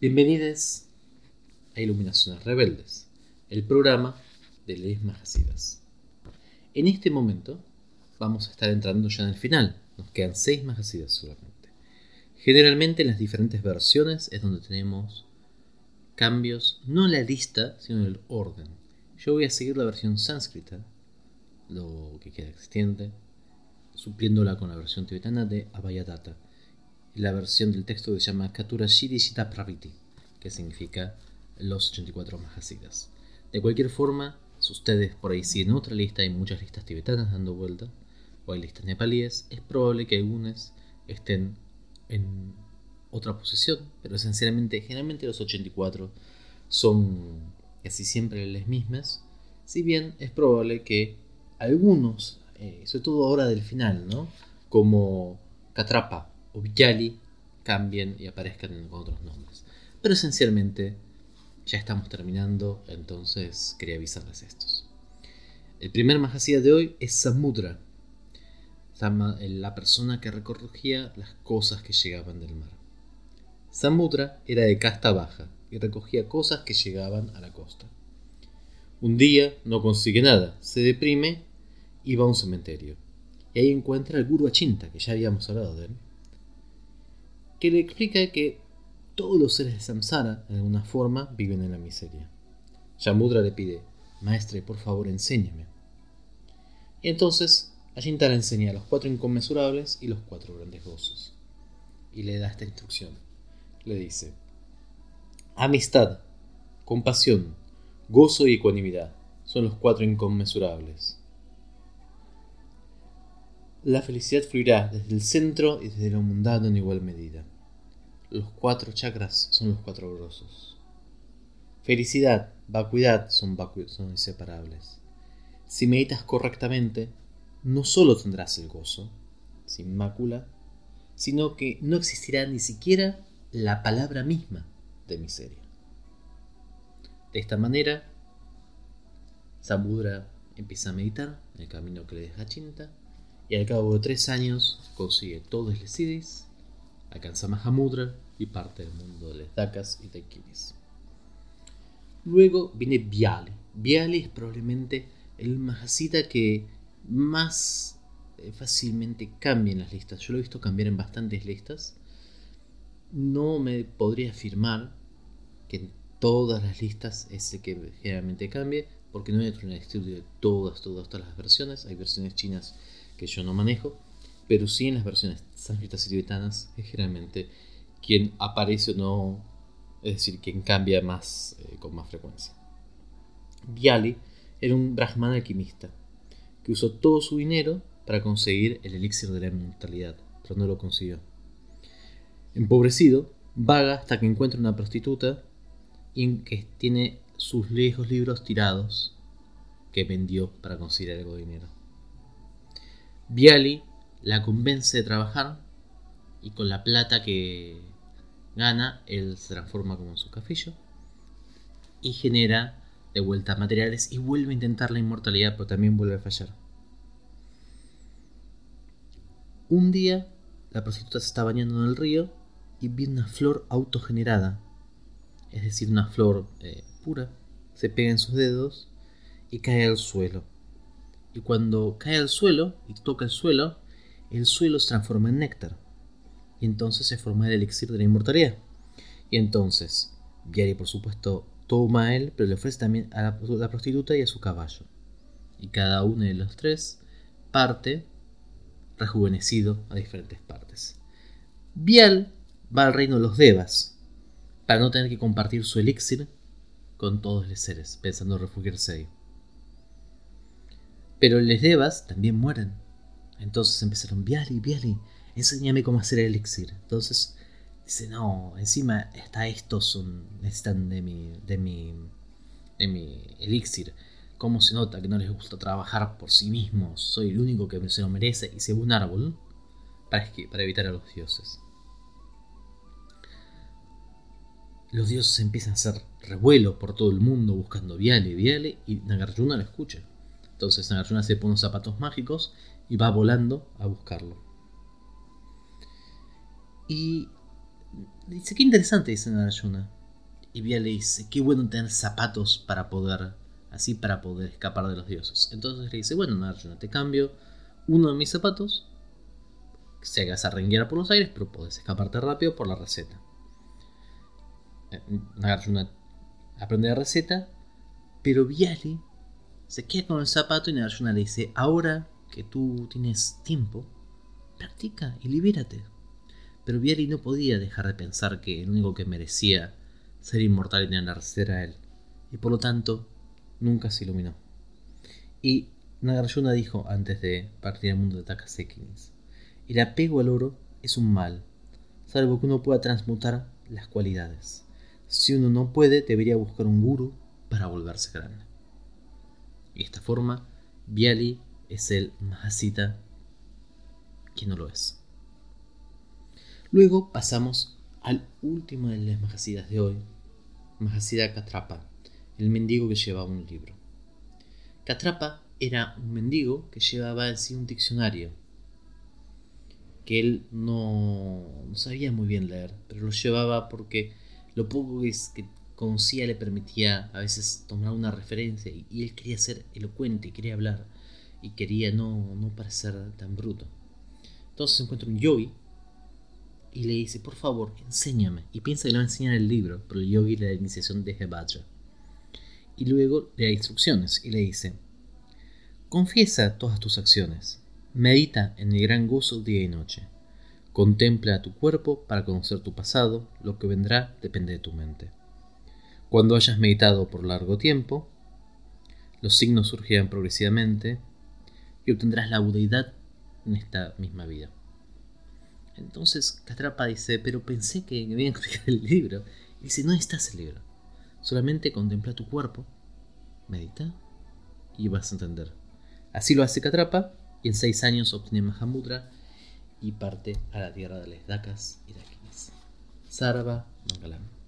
Bienvenidos a Iluminaciones Rebeldes, el programa de leyes Majasidas. En este momento vamos a estar entrando ya en el final, nos quedan seis Majasidas solamente. Generalmente en las diferentes versiones es donde tenemos cambios, no en la lista, sino en el orden. Yo voy a seguir la versión sánscrita, lo que queda existente, supliéndola con la versión tibetana de La versión del texto que se llama Katura Shiri Shita Praviti, que significa los 84 Mahasidas. De cualquier forma, si ustedes por ahí siguen otra lista, hay muchas listas tibetanas dando vuelta, o hay listas nepalíes, es probable que algunas estén en otra posición, pero esencialmente, generalmente los 84 son casi siempre las mismas, si bien es probable que algunos, eh, sobre todo ahora del final, ¿no? como Katrapa o cambien y aparezcan con otros nombres. Pero esencialmente ya estamos terminando, entonces quería avisarles estos. El primer Mahasida de hoy es Samudra, la persona que recogía las cosas que llegaban del mar. Samudra era de casta baja y recogía cosas que llegaban a la costa. Un día no consigue nada, se deprime y va a un cementerio. Y ahí encuentra al Guru Achinta, que ya habíamos hablado de él, que le explica que todos los seres de Samsara, en alguna forma, viven en la miseria. Yamudra le pide, Maestre, por favor, enséñeme. Y entonces, Ayinta le enseña los cuatro inconmensurables y los cuatro grandes gozos. Y le da esta instrucción. Le dice, Amistad, compasión, gozo y ecuanimidad son los cuatro inconmensurables. La felicidad fluirá desde el centro y desde lo mundano en igual medida. Los cuatro chakras son los cuatro grosos. Felicidad, vacuidad son, son inseparables. Si meditas correctamente, no solo tendrás el gozo, sin mácula, sino que no existirá ni siquiera la palabra misma de miseria. De esta manera, Samudra empieza a meditar en el camino que le deja Chinta y al cabo de tres años consigue todo el Sidis, alcanza Mahamudra y parte del mundo de las Dakas y de Kiris. Luego viene Biali. Biali es probablemente el Mahasita que más eh, fácilmente cambia en las listas. Yo lo he visto cambiar en bastantes listas. No me podría afirmar que en todas las listas es el que generalmente cambie, porque no hay otro estudio de todas, todas, todas las versiones. Hay versiones chinas que yo no manejo, pero sí en las versiones sánscritas y tibetanas es generalmente quien aparece o no, es decir, quien cambia más eh, con más frecuencia. Biali era un brahman alquimista que usó todo su dinero para conseguir el elixir de la inmortalidad, pero no lo consiguió. Empobrecido, vaga hasta que encuentra una prostituta y que tiene sus viejos libros tirados que vendió para conseguir algo de dinero. Biali la convence de trabajar y con la plata que gana, él se transforma como en su cafillo y genera de vuelta materiales y vuelve a intentar la inmortalidad, pero también vuelve a fallar. Un día, la prostituta se está bañando en el río y ve una flor autogenerada, es decir, una flor eh, pura, se pega en sus dedos y cae al suelo y cuando cae al suelo y toca el suelo, el suelo se transforma en néctar. Y entonces se forma el elixir de la inmortalidad. Y entonces, Viari por supuesto toma a él, pero le ofrece también a la, prostituta y a su caballo. Y cada uno de los tres parte rejuvenecido a diferentes partes. Vial va al reino de los Devas, para no tener que compartir su elixir con todos los seres, pensando refugiarse ahí. Pero les Devas también mueren. Entonces empezaron, Viali, Viali, enséñame cómo hacer el elixir. Entonces dice, no, encima está esto, son, necesitan de mi, de mi, de mi elixir. ¿Cómo se nota que no les gusta trabajar por sí mismos? Soy el único que se lo merece y se un árbol para, para evitar a los dioses. Los dioses empiezan a hacer revuelo por todo el mundo buscando Viale, Viale y Nagarjuna lo escucha. Entonces Nagarjuna se pone unos zapatos mágicos y va volando a buscarlo. Y dice, qué interesante, dice Nagarjuna. Y Vía le dice, qué bueno tener zapatos para poder, así para poder escapar de los dioses. Entonces le dice, bueno Nagarjuna, te cambio uno de mis zapatos, se hagas a por los aires, pero puedes escaparte rápido por la receta. Eh, Nagarjuna aprende la receta, pero Viali se queda con el zapato y Nagarjuna le dice, ahora que tú tienes tiempo, practica y libérate. Pero Viali no podía dejar de pensar que el único que merecía ser inmortal y receta era él, y por lo tanto nunca se iluminó. Y Nagarjuna dijo antes de partir al mundo de Takasekins, el apego al oro es un mal, salvo que uno pueda transmutar las cualidades. Si uno no puede, debería buscar un guru para volverse grande. Esta forma, Biali es el Mahasita que no lo es. Luego pasamos al último de las Mahasidas de hoy, Mahasida Katrapa, el mendigo que llevaba un libro. Katrapa era un mendigo que llevaba en sí un diccionario, que él no, sabía muy bien leer, pero lo llevaba porque lo poco que, conocía le permitía a veces tomar una referencia y, él quería ser elocuente quería hablar y quería no, no parecer tan bruto. Entonces se encuentra un yogi y le dice, por favor, enséñame. Y piensa que le va a enseñar el libro, pero el yogi le da la iniciación de Hebaja. Y luego le da instrucciones y le dice, confiesa todas tus acciones, medita en el gran gozo día y noche, contempla tu cuerpo para conocer tu pasado, lo que vendrá depende de tu mente. Cuando hayas meditado por largo tiempo, los signos surgirán progresivamente y obtendrás la budeidad en esta misma vida. Entonces Catrapa dice, pero pensé que me iban a explicar el libro. Y dice, no estás el libro. Solamente contempla tu cuerpo, medita y vas a entender. Así lo hace Catrapa y en seis años obtiene Mahamudra y parte a la tierra de las Dakas y Dakinis. Sarva Mangalam.